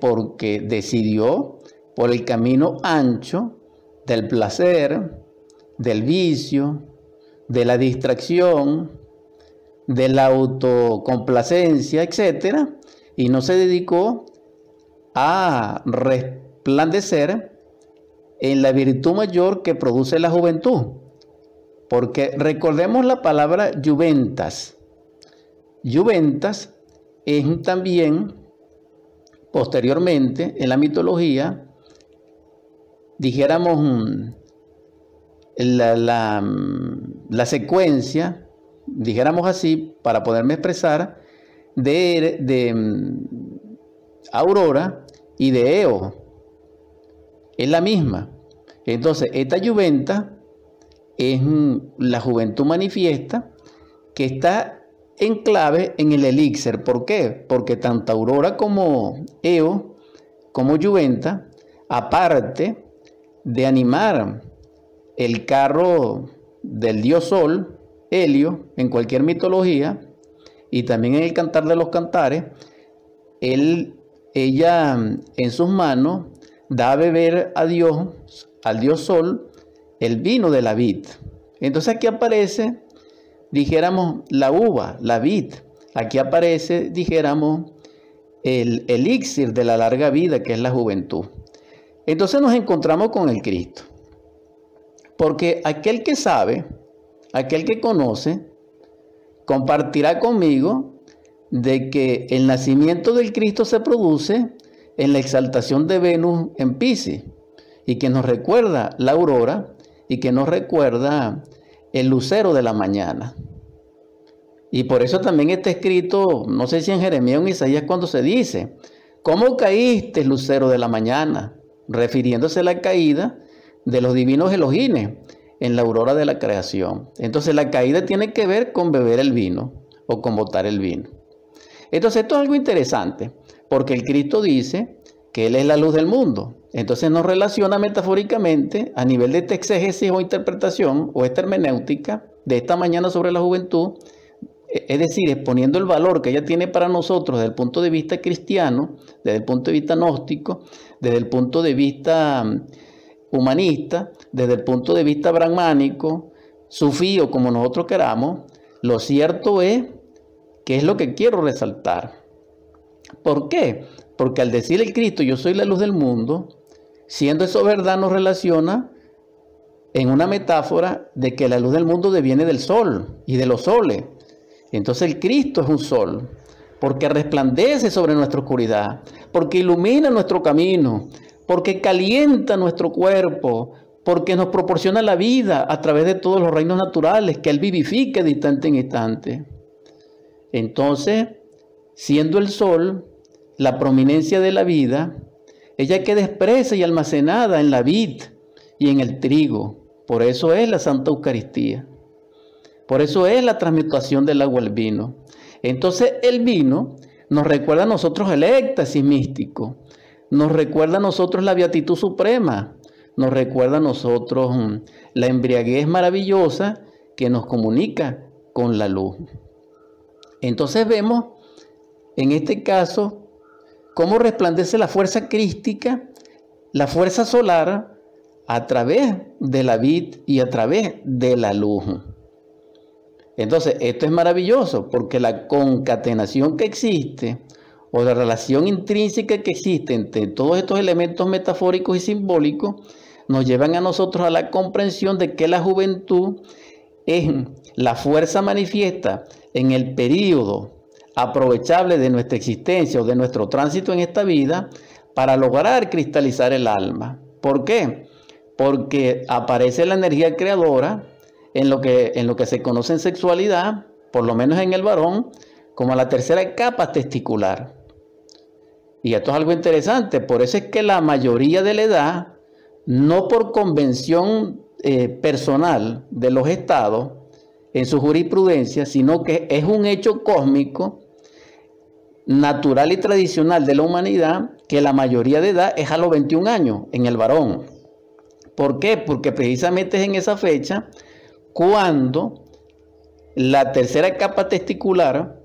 Porque decidió por el camino ancho del placer, del vicio, de la distracción, de la autocomplacencia, etc. Y no se dedicó a resplandecer en la virtud mayor que produce la juventud. Porque recordemos la palabra juventas. Juventas es también, posteriormente, en la mitología, dijéramos, mm, la, mm, la, secuencia, dijéramos así, para poderme expresar, de, de mm, Aurora y de Eo. Es la misma. Entonces, esta Juventa es la juventud manifiesta que está en clave en el elixir. ¿Por qué? Porque tanto Aurora como Eo, como Juventa, aparte de animar el carro del dios Sol, Helio, en cualquier mitología, y también en el cantar de los cantares, él, ella en sus manos da a beber a Dios, al dios Sol, el vino de la vid. Entonces aquí aparece, dijéramos, la uva, la vid. Aquí aparece, dijéramos, el elixir de la larga vida, que es la juventud. Entonces nos encontramos con el Cristo. Porque aquel que sabe, aquel que conoce, compartirá conmigo de que el nacimiento del Cristo se produce en la exaltación de Venus en Pisces y que nos recuerda la aurora y que nos recuerda el lucero de la mañana. Y por eso también está escrito, no sé si en Jeremías o en Isaías cuando se dice, ¿cómo caíste, lucero de la mañana? Refiriéndose a la caída de los divinos Elohines en la aurora de la creación. Entonces la caída tiene que ver con beber el vino o con botar el vino. Entonces esto es algo interesante, porque el Cristo dice que Él es la luz del mundo. Entonces nos relaciona metafóricamente a nivel de exégesis o interpretación o esta hermenéutica de esta mañana sobre la juventud, e, es decir, exponiendo el valor que ella tiene para nosotros desde el punto de vista cristiano, desde el punto de vista gnóstico, desde el punto de vista mm, humanista, desde el punto de vista brahmánico, sufí o como nosotros queramos, lo cierto es que es lo que quiero resaltar. ¿Por qué? Porque al decir el Cristo, yo soy la luz del mundo, Siendo eso verdad, nos relaciona en una metáfora de que la luz del mundo deviene del sol y de los soles. Entonces el Cristo es un sol, porque resplandece sobre nuestra oscuridad, porque ilumina nuestro camino, porque calienta nuestro cuerpo, porque nos proporciona la vida a través de todos los reinos naturales que Él vivifica de instante en instante. Entonces, siendo el sol la prominencia de la vida, ella queda expresa y almacenada en la vid y en el trigo. Por eso es la Santa Eucaristía. Por eso es la transmutación del agua al vino. Entonces el vino nos recuerda a nosotros el éxtasis místico. Nos recuerda a nosotros la beatitud suprema. Nos recuerda a nosotros mm, la embriaguez maravillosa que nos comunica con la luz. Entonces vemos en este caso cómo resplandece la fuerza crística, la fuerza solar, a través de la vid y a través de la luz. Entonces, esto es maravilloso porque la concatenación que existe o la relación intrínseca que existe entre todos estos elementos metafóricos y simbólicos nos llevan a nosotros a la comprensión de que la juventud es la fuerza manifiesta en el periodo aprovechable de nuestra existencia o de nuestro tránsito en esta vida para lograr cristalizar el alma. ¿Por qué? Porque aparece la energía creadora en lo que, en lo que se conoce en sexualidad, por lo menos en el varón, como la tercera capa testicular. Y esto es algo interesante, por eso es que la mayoría de la edad, no por convención eh, personal de los estados en su jurisprudencia, sino que es un hecho cósmico natural y tradicional de la humanidad que la mayoría de edad es a los 21 años en el varón. ¿Por qué? Porque precisamente es en esa fecha cuando la tercera capa testicular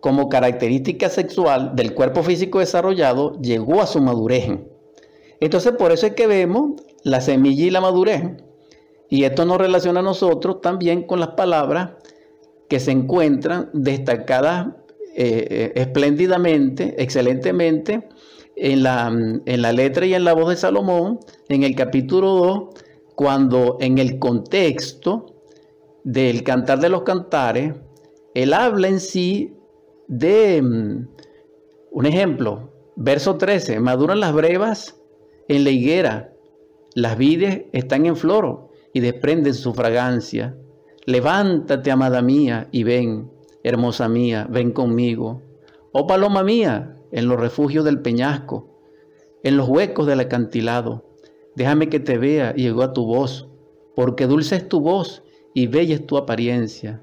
como característica sexual del cuerpo físico desarrollado llegó a su madurez. Entonces por eso es que vemos la semilla y la madurez. Y esto nos relaciona a nosotros también con las palabras que se encuentran destacadas eh, espléndidamente, excelentemente, en la, en la letra y en la voz de Salomón, en el capítulo 2, cuando en el contexto del cantar de los cantares, él habla en sí de mm, un ejemplo, verso 13, maduran las brevas en la higuera, las vides están en flor y desprenden su fragancia. Levántate, amada mía, y ven, hermosa mía, ven conmigo. Oh paloma mía, en los refugios del peñasco, en los huecos del acantilado, déjame que te vea y llegó a tu voz, porque dulce es tu voz y bella es tu apariencia.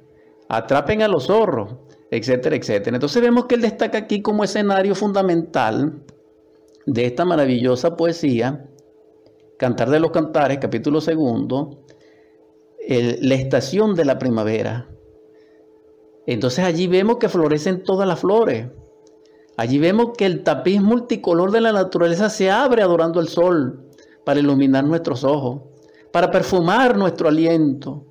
Atrapen a los zorros, etcétera, etcétera. Entonces vemos que él destaca aquí como escenario fundamental de esta maravillosa poesía, Cantar de los Cantares, capítulo segundo, la estación de la primavera. Entonces allí vemos que florecen todas las flores. Allí vemos que el tapiz multicolor de la naturaleza se abre adorando el sol para iluminar nuestros ojos, para perfumar nuestro aliento.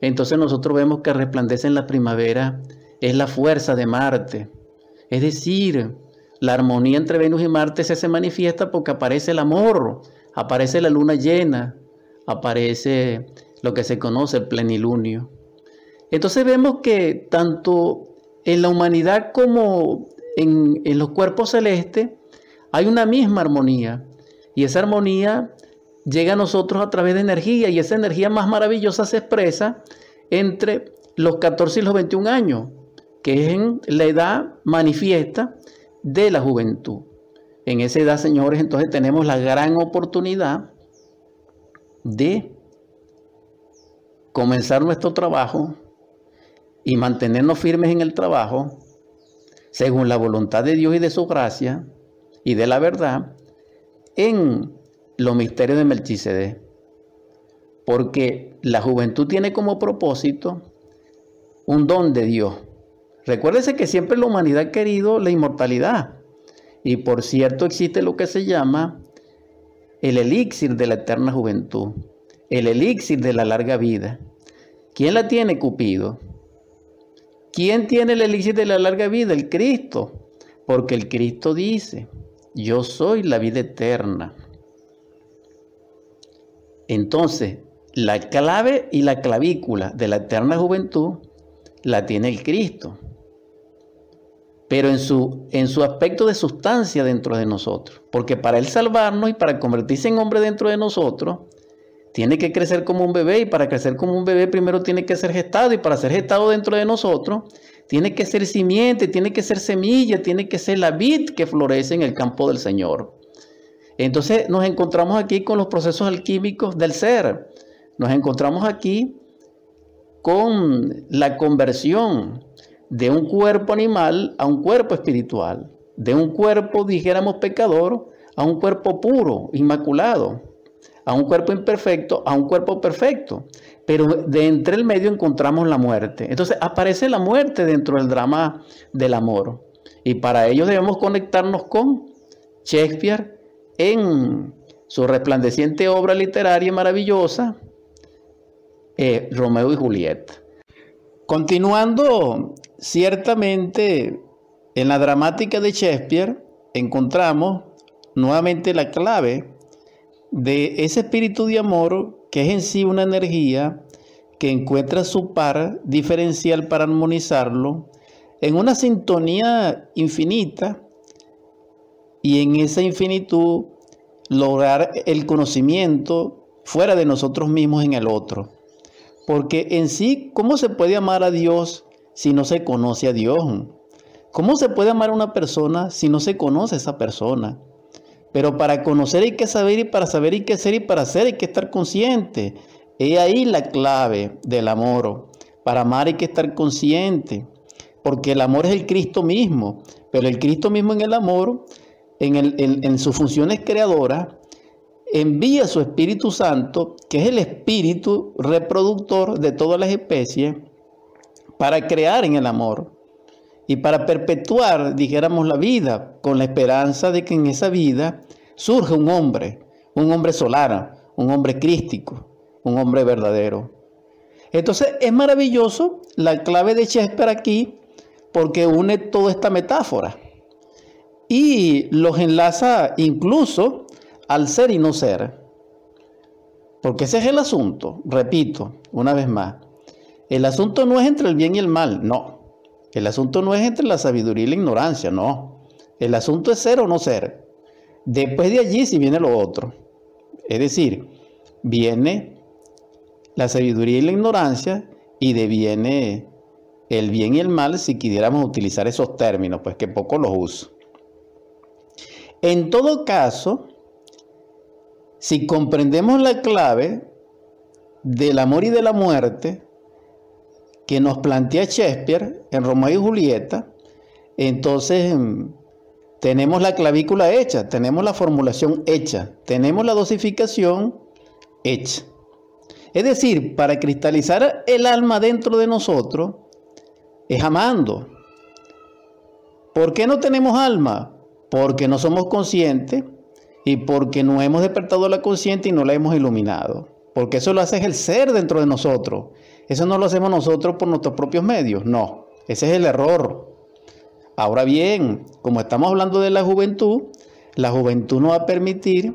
Entonces nosotros vemos que resplandece en la primavera es la fuerza de Marte. Es decir, la armonía entre Venus y Marte se, manifiesta porque aparece el amor, aparece la luna llena, aparece lo que se conoce el plenilunio. Entonces vemos que tanto en la humanidad como en, los cuerpos celestes hay una misma armonía. Y esa armonía llega a nosotros a través de energía y esa energía más maravillosa se expresa entre los 14 y los 21 años que es la edad manifiesta de la juventud. En esa edad, señores, entonces tenemos la gran oportunidad de comenzar nuestro trabajo y mantenernos firmes en el trabajo, según la voluntad de Dios y de su gracia y de la verdad, en los misterios de Melchizedek. Porque la juventud tiene como propósito un don de Dios Recuérdese que siempre la humanidad ha querido la inmortalidad. Y por cierto existe lo que se llama el elixir de la eterna juventud, el elixir de la larga vida. ¿Quién la tiene, Cupido? ¿Quién tiene el elixir de la larga vida? El Cristo. Porque el Cristo dice, yo soy la vida eterna. Entonces, la clave y la clavícula de la eterna juventud la tiene el Cristo pero en su, en su aspecto de sustancia dentro de nosotros. Porque para Él salvarnos y para convertirse en hombre dentro de nosotros, tiene que crecer como un bebé y para crecer como un bebé primero tiene que ser gestado y para ser gestado dentro de nosotros, tiene que ser simiente, tiene que ser semilla, tiene que ser la vid que florece en el campo del Señor. Entonces nos encontramos aquí con los procesos alquímicos del ser. Nos encontramos aquí con la conversión de un cuerpo animal a un cuerpo espiritual, de un cuerpo, dijéramos, pecador a un cuerpo puro, inmaculado, a un cuerpo imperfecto a un cuerpo perfecto. Pero de entre el medio encontramos la muerte. Entonces aparece la muerte dentro del drama del amor. Y para ello debemos conectarnos con Shakespeare en su resplandeciente obra literaria maravillosa, eh, Romeo y Julieta. Continuando Ciertamente, en la dramática de Shakespeare encontramos nuevamente la clave de ese espíritu de amor que es en sí una energía que encuentra su par diferencial para armonizarlo en una sintonía infinita y en esa infinitud lograr el conocimiento fuera de nosotros mismos en el otro. Porque en sí, ¿cómo se puede amar a Dios si no se conoce a Dios? ¿Cómo se puede amar a una persona si no se conoce a esa persona? Pero para conocer hay que saber y para saber hay que ser y para ser hay que estar consciente. Es ahí la clave del amor. Para amar hay que estar consciente. Porque el amor es el Cristo mismo. Pero el Cristo mismo en el amor, en, en sus funciones creadoras, envía su Espíritu Santo, que es el espíritu reproductor de todas las especies, para crear en el amor. Y para perpetuar, dijéramos, la vida, con la esperanza de que en esa vida surja un hombre, un hombre solar, un hombre crístico, un hombre verdadero. Entonces es maravilloso la clave de Shakespeare aquí porque une toda esta metáfora y los enlaza incluso al ser y no ser. Porque ese es el asunto, repito, una vez más. El asunto no es entre el bien y el mal, no. El asunto no es entre la sabiduría y la ignorancia, no. El asunto es ser o no ser. Después de allí si viene lo otro. Es decir, viene la sabiduría y la ignorancia y deviene el bien y el mal si quisiéramos utilizar esos términos, pues que poco los uso. En todo caso, si comprendemos la clave del amor y de la muerte que nos plantea Shakespeare en Romeo y Julieta, entonces mm, tenemos la clavícula hecha, tenemos la formulación hecha, tenemos la dosificación hecha. Es decir, para cristalizar el alma dentro de nosotros es amando. ¿Por qué no tenemos alma? Porque no somos conscientes y porque no hemos despertado la conciencia y no la hemos iluminado. Porque eso lo hace el ser dentro de nosotros. Eso no lo hacemos nosotros por nuestros propios medios. No, ese es el error. Ahora bien, como estamos hablando de la juventud, la juventud nos va a permitir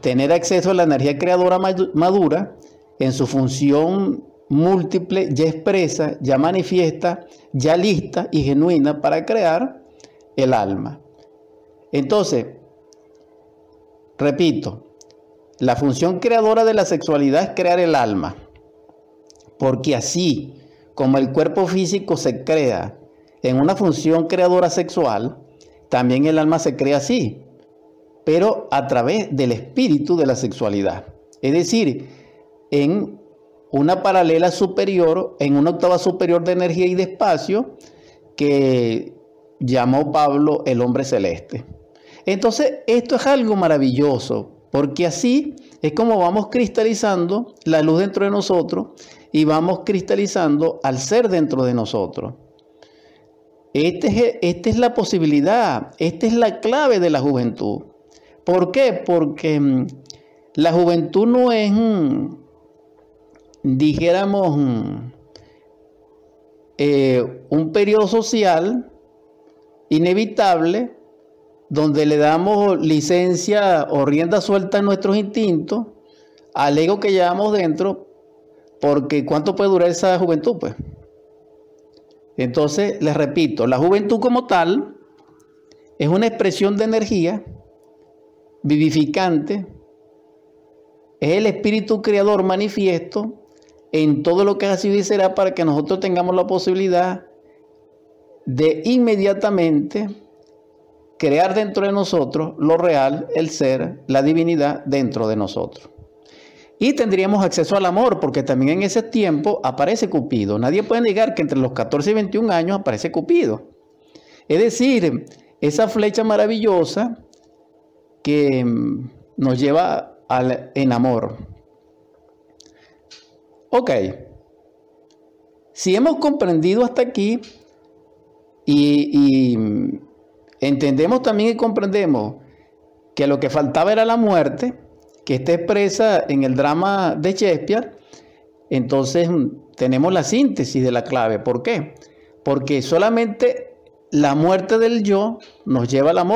tener acceso a la energía creadora madura en su función múltiple, ya expresa, ya manifiesta, ya lista y genuina para crear el alma. Entonces, repito, la función creadora de la sexualidad es crear el alma, porque así como el cuerpo físico se crea en una función creadora sexual, también el alma se crea así, pero a través del espíritu de la sexualidad. Es decir, en una paralela superior, en una octava superior de energía y de espacio que llamó Pablo el hombre celeste. Entonces, esto es algo maravilloso, porque así es como vamos cristalizando la luz dentro de nosotros y vamos cristalizando al ser dentro de nosotros. Esta es, esta es la posibilidad, esta es la clave de la juventud. ¿Por qué? Porque mm, la juventud no es, mm, dijéramos, mm, eh, un periodo social inevitable donde le damos licencia o rienda suelta a nuestros instintos, al ego que llevamos dentro, porque ¿cuánto puede durar esa juventud? Pues. Entonces, les repito, la juventud como tal es una expresión de energía vivificante, es el espíritu creador manifiesto en todo lo que ha sido y será para que nosotros tengamos la posibilidad de inmediatamente crear dentro de nosotros lo real, el ser, la divinidad dentro de nosotros. Y tendríamos acceso al amor, porque también en ese tiempo aparece Cupido. Nadie puede negar que entre los 14 y 21 años aparece Cupido. Es decir, esa flecha maravillosa que mm, nos lleva al en amor. Ok, si hemos comprendido hasta aquí y, y mm, entendemos también y comprendemos que lo que faltaba era la muerte, que está expresa en el drama de Shakespeare, entonces mm, tenemos la síntesis de la clave. ¿Por qué? Porque solamente la muerte del yo nos lleva al amor.